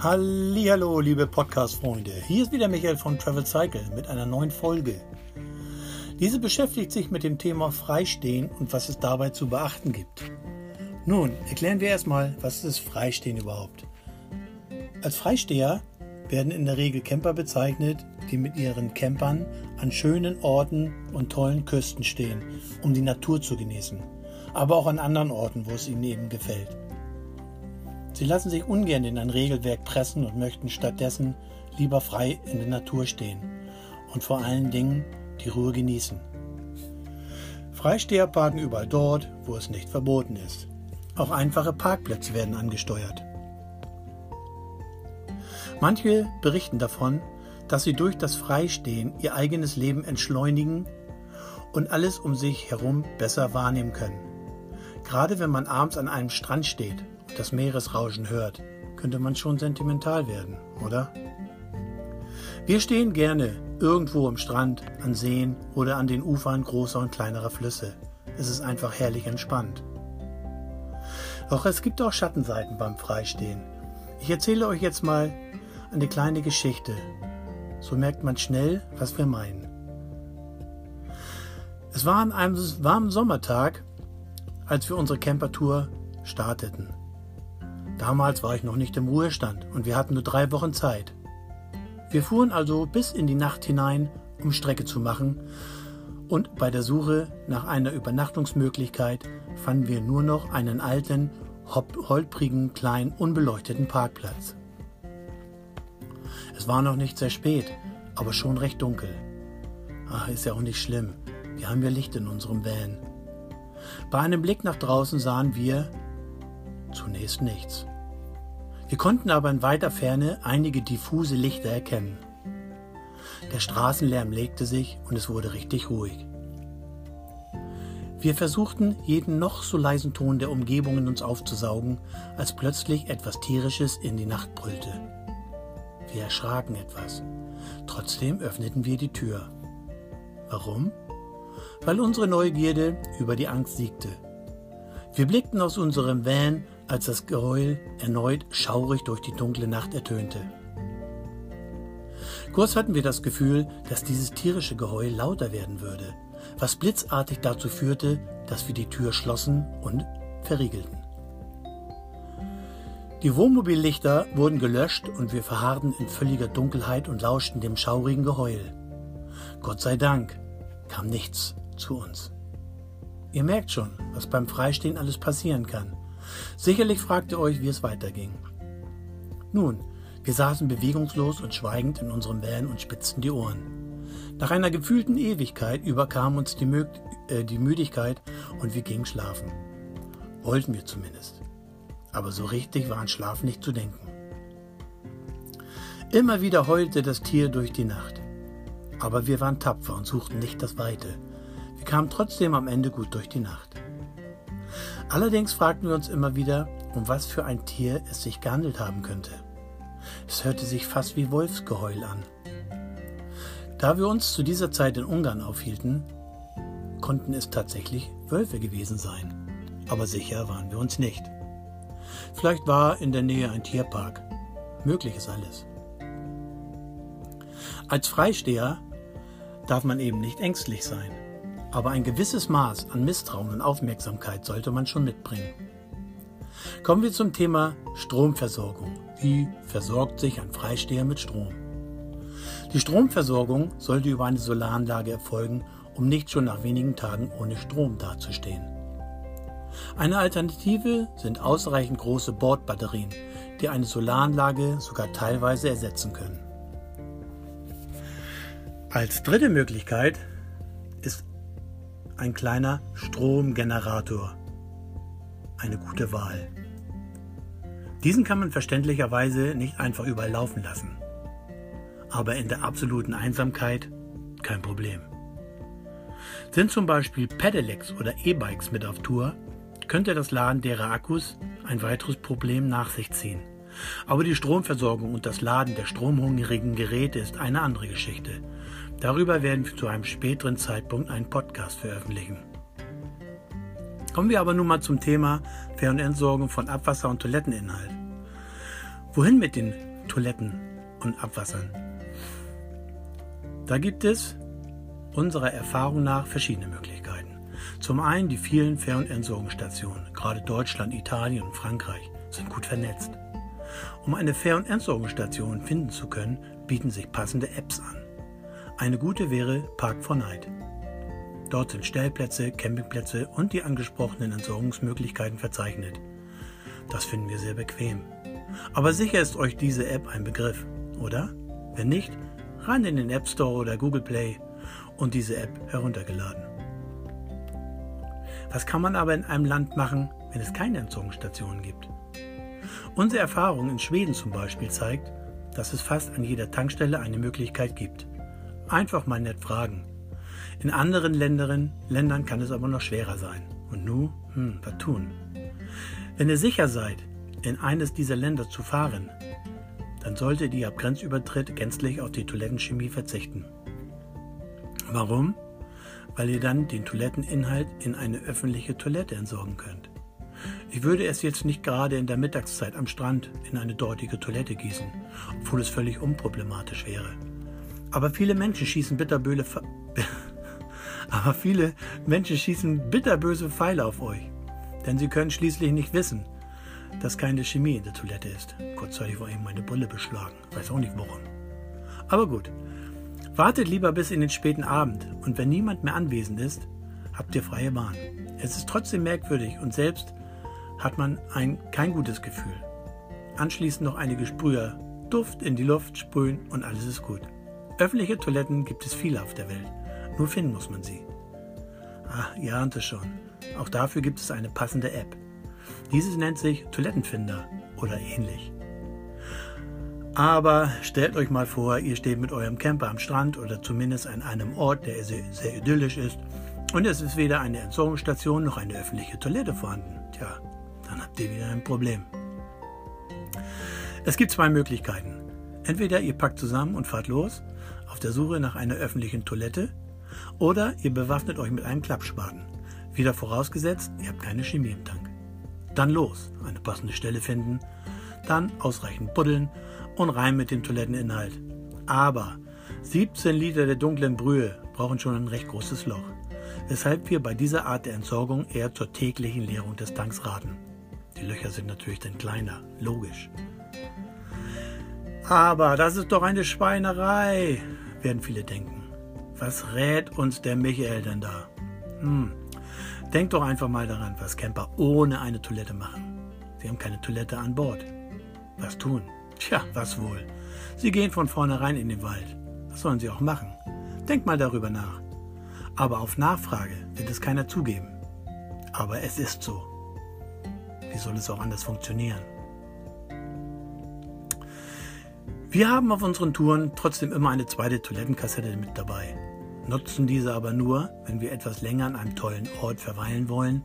Hallo, liebe Podcast-Freunde. Hier ist wieder Michael von Travel Cycle mit einer neuen Folge. Diese beschäftigt sich mit dem Thema Freistehen und was es dabei zu beachten gibt. Nun, erklären wir erstmal, was ist Freistehen überhaupt? Als Freisteher werden in der Regel Camper bezeichnet, die mit ihren Campern an schönen Orten und tollen Küsten stehen, um die Natur zu genießen, aber auch an anderen Orten, wo es ihnen eben gefällt. Sie lassen sich ungern in ein Regelwerk pressen und möchten stattdessen lieber frei in der Natur stehen und vor allen Dingen die Ruhe genießen. Freisteher parken überall dort, wo es nicht verboten ist. Auch einfache Parkplätze werden angesteuert. Manche berichten davon, dass sie durch das Freistehen ihr eigenes Leben entschleunigen und alles um sich herum besser wahrnehmen können. Gerade wenn man abends an einem Strand steht das Meeresrauschen hört, könnte man schon sentimental werden, oder? Wir stehen gerne irgendwo am Strand, an Seen oder an den Ufern großer und kleinerer Flüsse. Es ist einfach herrlich entspannt. Doch es gibt auch Schattenseiten beim Freistehen. Ich erzähle euch jetzt mal eine kleine Geschichte. So merkt man schnell, was wir meinen. Es war an einem warmen Sommertag, als wir unsere Campertour starteten. Damals war ich noch nicht im Ruhestand und wir hatten nur drei Wochen Zeit. Wir fuhren also bis in die Nacht hinein, um Strecke zu machen, und bei der Suche nach einer Übernachtungsmöglichkeit fanden wir nur noch einen alten, holprigen, kleinen, unbeleuchteten Parkplatz. Es war noch nicht sehr spät, aber schon recht dunkel. Ach, ist ja auch nicht schlimm. Wir haben ja Licht in unserem Van. Bei einem Blick nach draußen sahen wir, Zunächst nichts. Wir konnten aber in weiter Ferne einige diffuse Lichter erkennen. Der Straßenlärm legte sich und es wurde richtig ruhig. Wir versuchten, jeden noch so leisen Ton der Umgebung in uns aufzusaugen, als plötzlich etwas Tierisches in die Nacht brüllte. Wir erschraken etwas. Trotzdem öffneten wir die Tür. Warum? Weil unsere Neugierde über die Angst siegte. Wir blickten aus unserem Van als das Geheul erneut schaurig durch die dunkle Nacht ertönte. Kurz hatten wir das Gefühl, dass dieses tierische Geheul lauter werden würde, was blitzartig dazu führte, dass wir die Tür schlossen und verriegelten. Die Wohnmobillichter wurden gelöscht und wir verharrten in völliger Dunkelheit und lauschten dem schaurigen Geheul. Gott sei Dank kam nichts zu uns. Ihr merkt schon, was beim Freistehen alles passieren kann. Sicherlich fragt ihr euch, wie es weiterging. Nun, wir saßen bewegungslos und schweigend in unserem Van und spitzten die Ohren. Nach einer gefühlten Ewigkeit überkam uns die, Mö äh, die Müdigkeit und wir gingen schlafen. Wollten wir zumindest. Aber so richtig war an Schlaf nicht zu denken. Immer wieder heulte das Tier durch die Nacht. Aber wir waren tapfer und suchten nicht das Weite. Wir kamen trotzdem am Ende gut durch die Nacht. Allerdings fragten wir uns immer wieder, um was für ein Tier es sich gehandelt haben könnte. Es hörte sich fast wie Wolfsgeheul an. Da wir uns zu dieser Zeit in Ungarn aufhielten, konnten es tatsächlich Wölfe gewesen sein. Aber sicher waren wir uns nicht. Vielleicht war in der Nähe ein Tierpark. Möglich ist alles. Als Freisteher darf man eben nicht ängstlich sein aber ein gewisses Maß an Misstrauen und Aufmerksamkeit sollte man schon mitbringen. Kommen wir zum Thema Stromversorgung. Wie versorgt sich ein Freisteher mit Strom? Die Stromversorgung sollte über eine Solaranlage erfolgen, um nicht schon nach wenigen Tagen ohne Strom dazustehen. Eine Alternative sind ausreichend große Bordbatterien, die eine Solaranlage sogar teilweise ersetzen können. Als dritte Möglichkeit ein kleiner Stromgenerator. Eine gute Wahl. Diesen kann man verständlicherweise nicht einfach überall laufen lassen. Aber in der absoluten Einsamkeit kein Problem. Sind zum Beispiel Pedelecs oder E-Bikes mit auf Tour, könnte das Laden derer Akkus ein weiteres Problem nach sich ziehen. Aber die Stromversorgung und das Laden der stromhungrigen Geräte ist eine andere Geschichte. Darüber werden wir zu einem späteren Zeitpunkt einen Podcast veröffentlichen. Kommen wir aber nun mal zum Thema Ver- und Entsorgung von Abwasser und Toiletteninhalt. Wohin mit den Toiletten und Abwassern. Da gibt es unserer Erfahrung nach verschiedene Möglichkeiten. Zum einen die vielen Fähr- und Entsorgungsstationen. Gerade Deutschland, Italien und Frankreich sind gut vernetzt. Um eine Fähr- und Entsorgungsstation finden zu können, bieten sich passende Apps an. Eine gute wäre Park 4 Night. Dort sind Stellplätze, Campingplätze und die angesprochenen Entsorgungsmöglichkeiten verzeichnet. Das finden wir sehr bequem. Aber sicher ist euch diese App ein Begriff, oder? Wenn nicht, rein in den App Store oder Google Play und diese App heruntergeladen. Was kann man aber in einem Land machen, wenn es keine Entsorgungsstationen gibt? Unsere Erfahrung in Schweden zum Beispiel zeigt, dass es fast an jeder Tankstelle eine Möglichkeit gibt. Einfach mal nett fragen. In anderen Ländern, Ländern kann es aber noch schwerer sein. Und nun, hm, was tun? Wenn ihr sicher seid, in eines dieser Länder zu fahren, dann solltet ihr ab Grenzübertritt gänzlich auf die Toilettenchemie verzichten. Warum? Weil ihr dann den Toiletteninhalt in eine öffentliche Toilette entsorgen könnt. Ich würde es jetzt nicht gerade in der Mittagszeit am Strand in eine dortige Toilette gießen, obwohl es völlig unproblematisch wäre. Aber viele Menschen schießen bitterböse Aber viele Menschen schießen bitterböse Pfeile auf euch. Denn sie können schließlich nicht wissen, dass keine Chemie in der Toilette ist. Kurzzeitig war eben meine Brille beschlagen. Weiß auch nicht warum. Aber gut. Wartet lieber bis in den späten Abend und wenn niemand mehr anwesend ist, habt ihr freie Bahn. Es ist trotzdem merkwürdig und selbst hat man ein kein gutes Gefühl. Anschließend noch einige Sprüher Duft in die Luft sprühen und alles ist gut. Öffentliche Toiletten gibt es viele auf der Welt. Nur finden muss man sie. Ah, ihr ahnt es schon. Auch dafür gibt es eine passende App. Dieses nennt sich Toilettenfinder oder ähnlich. Aber stellt euch mal vor, ihr steht mit eurem Camper am Strand oder zumindest an einem Ort, der sehr, sehr idyllisch ist, und es ist weder eine Entsorgungsstation noch eine öffentliche Toilette vorhanden. Tja, ihr wieder ein Problem. Es gibt zwei Möglichkeiten. Entweder ihr packt zusammen und fahrt los auf der Suche nach einer öffentlichen Toilette oder ihr bewaffnet euch mit einem Klappspaten. Wieder vorausgesetzt, ihr habt keine Chemie im Tank. Dann los, eine passende Stelle finden, dann ausreichend buddeln und rein mit dem Toiletteninhalt. Aber 17 Liter der dunklen Brühe brauchen schon ein recht großes Loch, weshalb wir bei dieser Art der Entsorgung eher zur täglichen Leerung des Tanks raten. Die Löcher sind natürlich dann kleiner, logisch. Aber das ist doch eine Schweinerei, werden viele denken. Was rät uns der Michael denn da? Hm, Denkt doch einfach mal daran, was Camper ohne eine Toilette machen. Sie haben keine Toilette an Bord. Was tun? Tja, was wohl? Sie gehen von vornherein in den Wald. Was sollen sie auch machen? Denkt mal darüber nach. Aber auf Nachfrage wird es keiner zugeben. Aber es ist so. Wie soll es auch anders funktionieren? Wir haben auf unseren Touren trotzdem immer eine zweite Toilettenkassette mit dabei nutzen diese aber nur, wenn wir etwas länger an einem tollen Ort verweilen wollen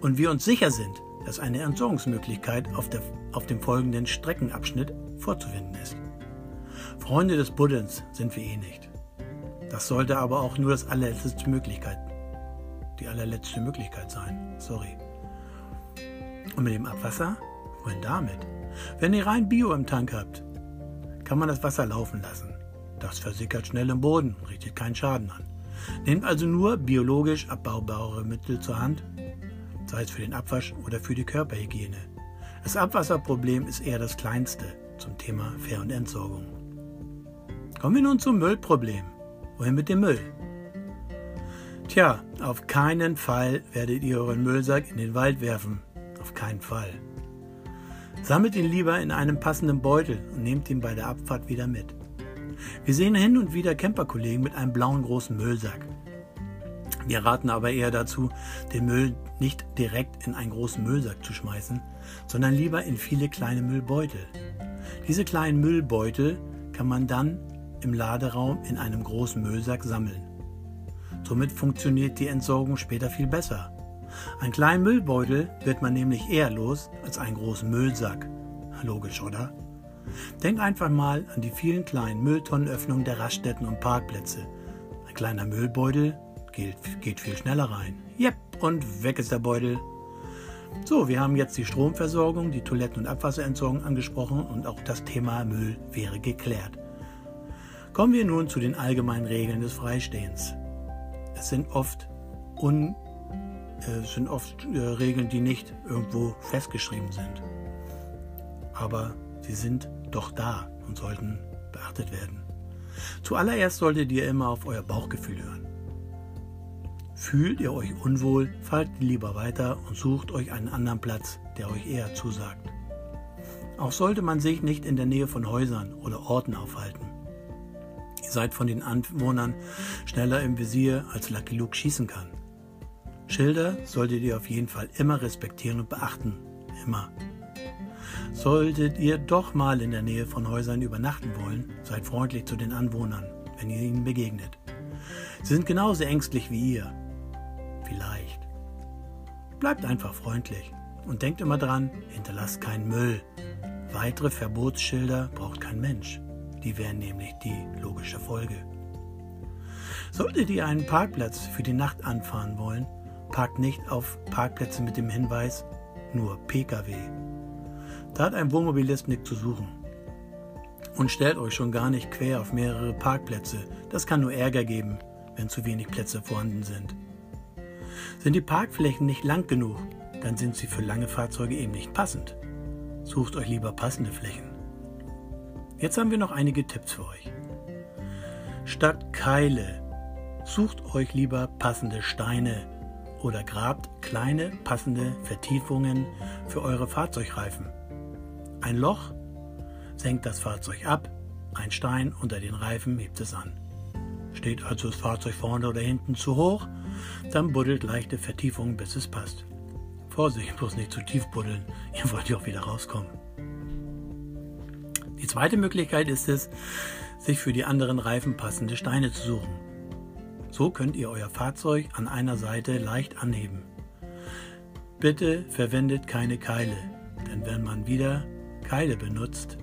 und wir uns sicher sind, dass eine Entsorgungsmöglichkeit auf, der, auf dem folgenden Streckenabschnitt vorzufinden ist. Freunde des Buddelns sind wir eh nicht. Das sollte aber auch nur das allerletzte Möglichkeit, die allerletzte Möglichkeit sein. Sorry. Und mit dem Abwasser? Wohin damit? Wenn ihr rein Bio im Tank habt, kann man das Wasser laufen lassen. Das versickert schnell im Boden richtet keinen Schaden an. Nehmt also nur biologisch abbaubare Mittel zur Hand, sei es für den Abwasch oder für die Körperhygiene. Das Abwasserproblem ist eher das kleinste zum Thema Fair- und Entsorgung. Kommen wir nun zum Müllproblem. Wohin mit dem Müll? Tja, auf keinen Fall werdet ihr euren Müllsack in den Wald werfen. Auf keinen Fall. Sammelt ihn lieber in einem passenden Beutel und nehmt ihn bei der Abfahrt wieder mit. Wir sehen hin und wieder Camperkollegen mit einem blauen großen Müllsack. Wir raten aber eher dazu, den Müll nicht direkt in einen großen Müllsack zu schmeißen, sondern lieber in viele kleine Müllbeutel. Diese kleinen Müllbeutel kann man dann im Laderaum in einem großen Müllsack sammeln. Somit funktioniert die Entsorgung später viel besser. Einen kleinen Müllbeutel wird man nämlich eher los als einen großen Müllsack. Logisch, oder? Denk einfach mal an die vielen kleinen Mülltonnenöffnungen der Raststätten und Parkplätze. Ein kleiner Müllbeutel geht, geht viel schneller rein. Jep, und weg ist der Beutel. So, wir haben jetzt die Stromversorgung, die Toiletten- und Abwasserentsorgung angesprochen und auch das Thema Müll wäre geklärt. Kommen wir nun zu den allgemeinen Regeln des Freistehens. Es sind oft, un, äh, sind oft äh, Regeln, die nicht irgendwo festgeschrieben sind. Aber sie sind doch da und sollten beachtet werden. Zuallererst solltet ihr immer auf euer Bauchgefühl hören. Fühlt ihr euch unwohl, fahrt lieber weiter und sucht euch einen anderen Platz, der euch eher zusagt. Auch sollte man sich nicht in der Nähe von Häusern oder Orten aufhalten. Ihr seid von den Anwohnern schneller im Visier, als Lucky Luke schießen kann. Schilder solltet ihr auf jeden Fall immer respektieren und beachten. Immer. Solltet ihr doch mal in der Nähe von Häusern übernachten wollen, seid freundlich zu den Anwohnern, wenn ihr ihnen begegnet. Sie sind genauso ängstlich wie ihr. Vielleicht. Bleibt einfach freundlich und denkt immer dran, hinterlasst keinen Müll. Weitere Verbotsschilder braucht kein Mensch. Die wären nämlich die logische Folge. Solltet ihr einen Parkplatz für die Nacht anfahren wollen, parkt nicht auf Parkplätze mit dem Hinweis nur Pkw. Da hat ein Wohnmobilist nichts zu suchen. Und stellt euch schon gar nicht quer auf mehrere Parkplätze. Das kann nur Ärger geben, wenn zu wenig Plätze vorhanden sind. Sind die Parkflächen nicht lang genug, dann sind sie für lange Fahrzeuge eben nicht passend. Sucht euch lieber passende Flächen. Jetzt haben wir noch einige Tipps für euch. Statt Keile sucht euch lieber passende Steine oder grabt kleine passende Vertiefungen für eure Fahrzeugreifen. Ein Loch senkt das Fahrzeug ab, ein Stein unter den Reifen hebt es an. Steht also das Fahrzeug vorne oder hinten zu hoch, dann buddelt leichte Vertiefungen, bis es passt. Vorsicht, bloß nicht zu tief buddeln, ihr wollt ja auch wieder rauskommen. Die zweite Möglichkeit ist es, sich für die anderen Reifen passende Steine zu suchen. So könnt ihr euer Fahrzeug an einer Seite leicht anheben. Bitte verwendet keine Keile, denn wenn man wieder Keile benutzt,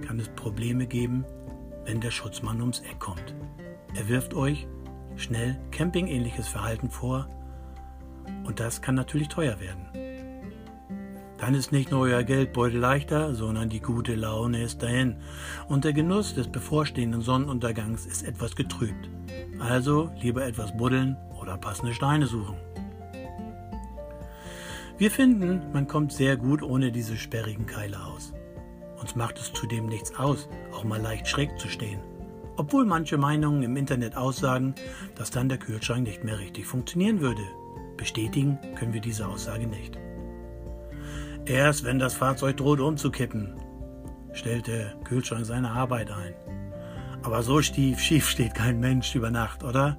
kann es Probleme geben, wenn der Schutzmann ums Eck kommt. Er wirft euch schnell campingähnliches Verhalten vor und das kann natürlich teuer werden. Dann ist nicht nur euer Geldbeutel leichter, sondern die gute Laune ist dahin und der Genuss des bevorstehenden Sonnenuntergangs ist etwas getrübt. Also lieber etwas buddeln oder passende Steine suchen. Wir finden, man kommt sehr gut ohne diese sperrigen Keile aus. Uns macht es zudem nichts aus, auch mal leicht schräg zu stehen. Obwohl manche Meinungen im Internet aussagen, dass dann der Kühlschrank nicht mehr richtig funktionieren würde. Bestätigen können wir diese Aussage nicht. Erst wenn das Fahrzeug droht umzukippen, stellt der Kühlschrank seine Arbeit ein. Aber so stief, schief steht kein Mensch über Nacht, oder?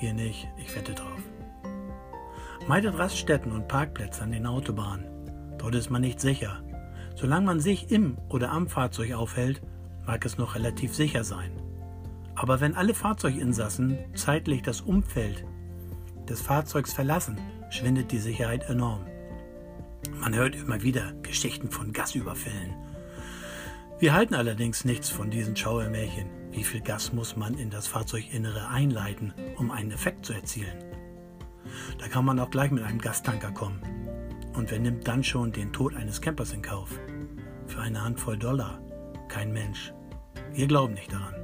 Ihr nicht, ich wette drauf. Meidet Raststätten und Parkplätze an den Autobahnen. Dort ist man nicht sicher. Solange man sich im oder am Fahrzeug aufhält, mag es noch relativ sicher sein. Aber wenn alle Fahrzeuginsassen zeitlich das Umfeld des Fahrzeugs verlassen, schwindet die Sicherheit enorm. Man hört immer wieder Geschichten von Gasüberfällen. Wir halten allerdings nichts von diesen Schauermärchen. Wie viel Gas muss man in das Fahrzeuginnere einleiten, um einen Effekt zu erzielen? Da kann man auch gleich mit einem Gastanker kommen. Und wer nimmt dann schon den Tod eines Campers in Kauf? Für eine Handvoll Dollar. Kein Mensch. Wir glauben nicht daran.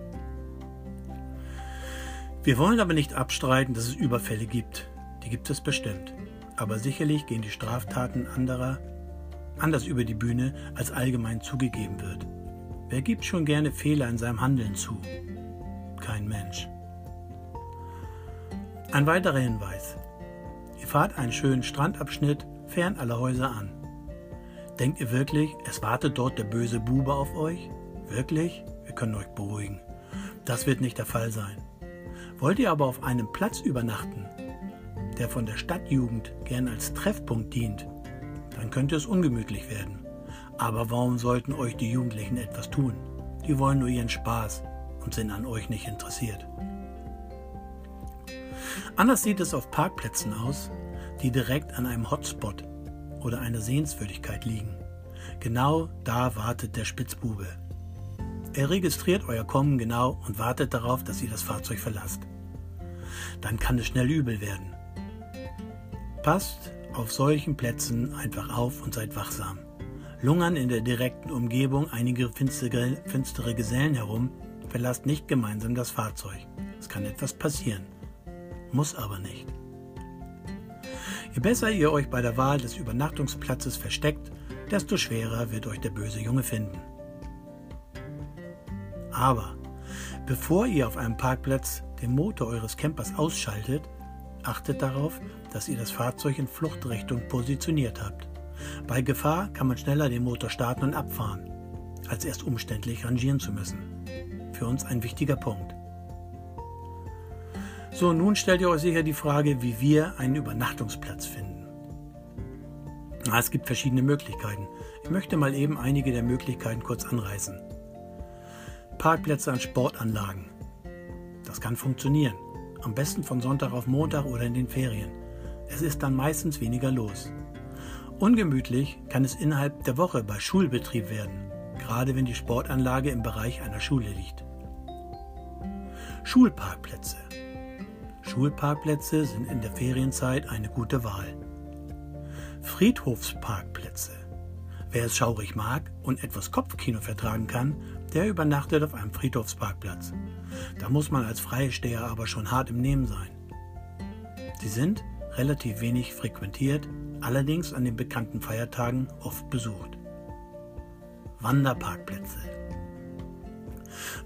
Wir wollen aber nicht abstreiten, dass es Überfälle gibt. Die gibt es bestimmt. Aber sicherlich gehen die Straftaten anderer anders über die Bühne, als allgemein zugegeben wird. Wer gibt schon gerne Fehler in seinem Handeln zu? Kein Mensch. Ein weiterer Hinweis. Ihr fahrt einen schönen Strandabschnitt fern aller Häuser an. Denkt ihr wirklich, es wartet dort der böse Bube auf euch? Wirklich? Wir können euch beruhigen. Das wird nicht der Fall sein. Wollt ihr aber auf einem Platz übernachten, der von der Stadtjugend gern als Treffpunkt dient, dann könnte es ungemütlich werden. Aber warum sollten euch die Jugendlichen etwas tun? Die wollen nur ihren Spaß und sind an euch nicht interessiert. Anders sieht es auf Parkplätzen aus, die direkt an einem Hotspot oder einer Sehenswürdigkeit liegen. Genau da wartet der Spitzbube. Er registriert euer Kommen genau und wartet darauf, dass ihr das Fahrzeug verlasst. Dann kann es schnell übel werden. Passt auf solchen Plätzen einfach auf und seid wachsam. Lungern in der direkten Umgebung einige finstere, finstere Gesellen herum, verlasst nicht gemeinsam das Fahrzeug. Es kann etwas passieren, muss aber nicht. Je besser ihr euch bei der Wahl des Übernachtungsplatzes versteckt, desto schwerer wird euch der böse Junge finden. Aber bevor ihr auf einem Parkplatz den Motor eures Campers ausschaltet, achtet darauf, dass ihr das Fahrzeug in Fluchtrichtung positioniert habt. Bei Gefahr kann man schneller den Motor starten und abfahren, als erst umständlich rangieren zu müssen. Für uns ein wichtiger Punkt. So, nun stellt ihr euch sicher die Frage, wie wir einen Übernachtungsplatz finden. Na, es gibt verschiedene Möglichkeiten. Ich möchte mal eben einige der Möglichkeiten kurz anreißen. Parkplätze an Sportanlagen. Das kann funktionieren. Am besten von Sonntag auf Montag oder in den Ferien. Es ist dann meistens weniger los. Ungemütlich kann es innerhalb der Woche bei Schulbetrieb werden, gerade wenn die Sportanlage im Bereich einer Schule liegt. Schulparkplätze. Schulparkplätze sind in der Ferienzeit eine gute Wahl. Friedhofsparkplätze. Wer es schaurig mag und etwas Kopfkino vertragen kann, der übernachtet auf einem Friedhofsparkplatz. Da muss man als Freisteher aber schon hart im Nehmen sein. Sie sind relativ wenig frequentiert, allerdings an den bekannten Feiertagen oft besucht. Wanderparkplätze.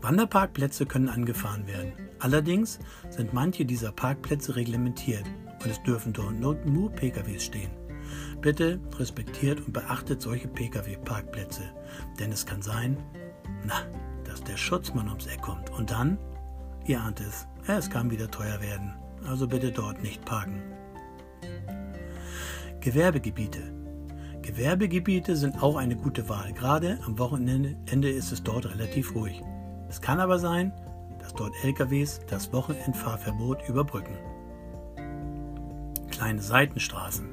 Wanderparkplätze können angefahren werden. Allerdings sind manche dieser Parkplätze reglementiert und es dürfen dort nur PKWs stehen. Bitte respektiert und beachtet solche Pkw-Parkplätze, denn es kann sein, na, dass der Schutzmann ums Eck kommt und dann, ihr ahnt es, es kann wieder teuer werden. Also bitte dort nicht parken. Gewerbegebiete. Gewerbegebiete sind auch eine gute Wahl. Gerade am Wochenende ist es dort relativ ruhig. Es kann aber sein, dass dort LKWs das Wochenendfahrverbot überbrücken. Kleine Seitenstraßen.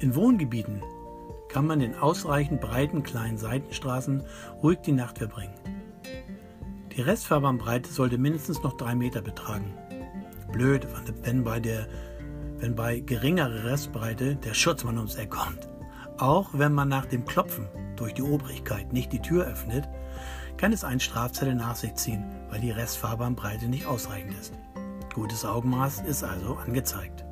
In Wohngebieten kann man in ausreichend breiten kleinen Seitenstraßen ruhig die Nacht verbringen. Die Restfahrbahnbreite sollte mindestens noch drei Meter betragen. Blöd, wenn bei, der, wenn bei geringerer Restbreite der Schutzmann ums Eck kommt. Auch wenn man nach dem Klopfen durch die Obrigkeit nicht die Tür öffnet, kann es einen Strafzettel nach sich ziehen, weil die Restfahrbahnbreite nicht ausreichend ist. Gutes Augenmaß ist also angezeigt.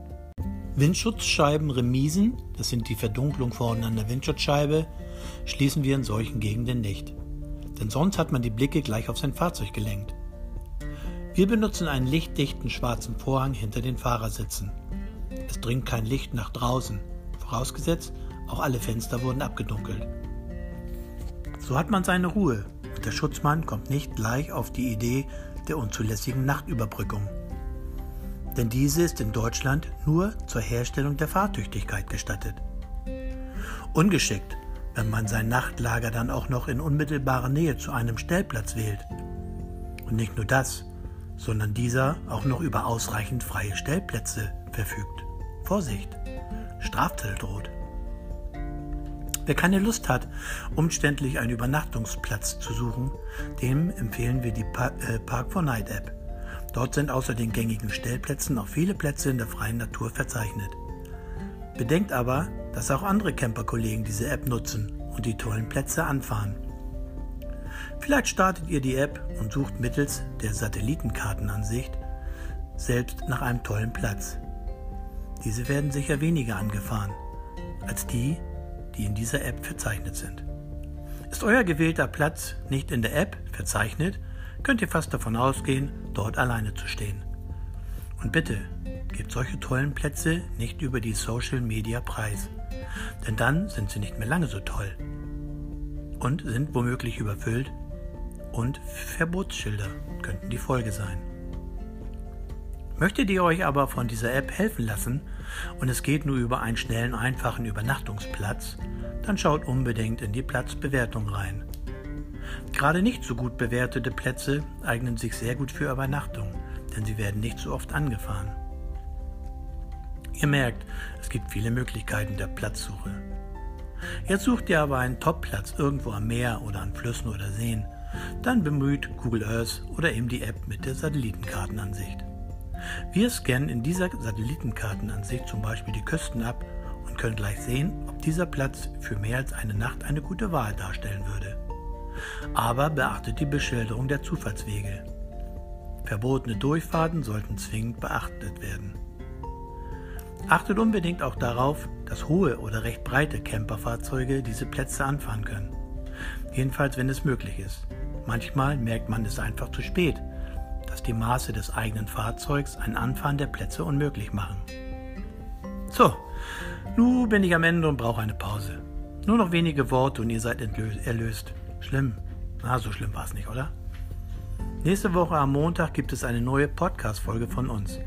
Windschutzscheiben Remisen, das sind die Verdunklung vorne an der Windschutzscheibe, schließen wir in solchen Gegenden nicht. Denn sonst hat man die Blicke gleich auf sein Fahrzeug gelenkt. Wir benutzen einen lichtdichten schwarzen Vorhang hinter den Fahrersitzen. Es dringt kein Licht nach draußen, vorausgesetzt, auch alle Fenster wurden abgedunkelt. So hat man seine Ruhe und der Schutzmann kommt nicht gleich auf die Idee der unzulässigen Nachtüberbrückung. Denn diese ist in Deutschland nur zur Herstellung der Fahrtüchtigkeit gestattet. Ungeschickt, wenn man sein Nachtlager dann auch noch in unmittelbarer Nähe zu einem Stellplatz wählt. Und nicht nur das, sondern dieser auch noch über ausreichend freie Stellplätze verfügt. Vorsicht, Strafzettel droht. Wer keine Lust hat, umständlich einen Übernachtungsplatz zu suchen, dem empfehlen wir die äh, Park 4 Night App. Dort sind außer den gängigen Stellplätzen auch viele Plätze in der freien Natur verzeichnet. Bedenkt aber, dass auch andere Camperkollegen diese App nutzen und die tollen Plätze anfahren. Vielleicht startet ihr die App und sucht mittels der Satellitenkartenansicht selbst nach einem tollen Platz. Diese werden sicher weniger angefahren als die, die in dieser App verzeichnet sind. Ist euer gewählter Platz nicht in der App verzeichnet, könnt ihr fast davon ausgehen, dort alleine zu stehen. Und bitte, gebt solche tollen Plätze nicht über die Social Media preis, denn dann sind sie nicht mehr lange so toll und sind womöglich überfüllt und Verbotsschilder könnten die Folge sein. Möchtet ihr euch aber von dieser App helfen lassen und es geht nur über einen schnellen, einfachen Übernachtungsplatz, dann schaut unbedingt in die Platzbewertung rein. Gerade nicht so gut bewertete Plätze eignen sich sehr gut für Übernachtung, denn sie werden nicht so oft angefahren. Ihr merkt, es gibt viele Möglichkeiten der Platzsuche. Jetzt sucht ihr aber einen Topplatz irgendwo am Meer oder an Flüssen oder Seen, dann bemüht Google Earth oder eben die App mit der Satellitenkartenansicht. Wir scannen in dieser Satellitenkartenansicht zum Beispiel die Küsten ab und können gleich sehen, ob dieser Platz für mehr als eine Nacht eine gute Wahl darstellen würde. Aber beachtet die Beschilderung der Zufahrtswege. Verbotene Durchfahrten sollten zwingend beachtet werden. Achtet unbedingt auch darauf, dass hohe oder recht breite Camperfahrzeuge diese Plätze anfahren können. Jedenfalls, wenn es möglich ist. Manchmal merkt man es einfach zu spät, dass die Maße des eigenen Fahrzeugs ein Anfahren der Plätze unmöglich machen. So, nun bin ich am Ende und brauche eine Pause. Nur noch wenige Worte und ihr seid erlöst. Schlimm. Na, so schlimm war es nicht, oder? Nächste Woche am Montag gibt es eine neue Podcast-Folge von uns.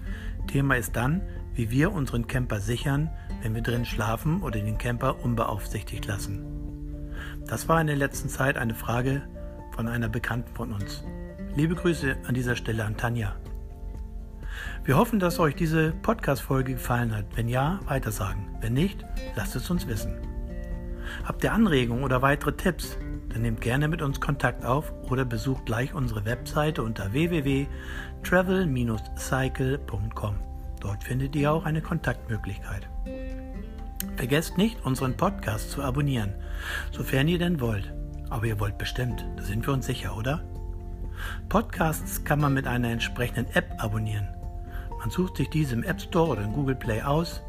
Thema ist dann, wie wir unseren Camper sichern, wenn wir drin schlafen oder den Camper unbeaufsichtigt lassen. Das war in der letzten Zeit eine Frage von einer Bekannten von uns. Liebe Grüße an dieser Stelle an Tanja. Wir hoffen, dass euch diese Podcast-Folge gefallen hat. Wenn ja, weitersagen. Wenn nicht, lasst es uns wissen. Habt ihr Anregungen oder weitere Tipps? Dann nehmt gerne mit uns Kontakt auf oder besucht gleich unsere Webseite unter www.travel-cycle.com. Dort findet ihr auch eine Kontaktmöglichkeit. Vergesst nicht, unseren Podcast zu abonnieren, sofern ihr denn wollt. Aber ihr wollt bestimmt, da sind wir uns sicher, oder? Podcasts kann man mit einer entsprechenden App abonnieren. Man sucht sich diese im App Store oder in Google Play aus,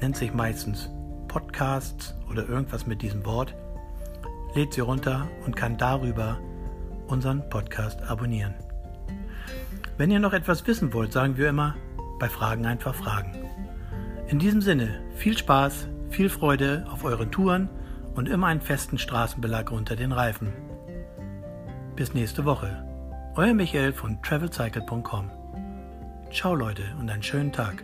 nennt sich meistens Podcasts oder irgendwas mit diesem Wort, lädt sie runter und kann darüber unseren Podcast abonnieren. Wenn ihr noch etwas wissen wollt, sagen wir immer, bei Fragen einfach fragen. In diesem Sinne, viel Spaß, viel Freude auf euren Touren und immer einen festen Straßenbelag unter den Reifen. Bis nächste Woche. Euer Michael von travelcycle.com. Ciao Leute und einen schönen Tag.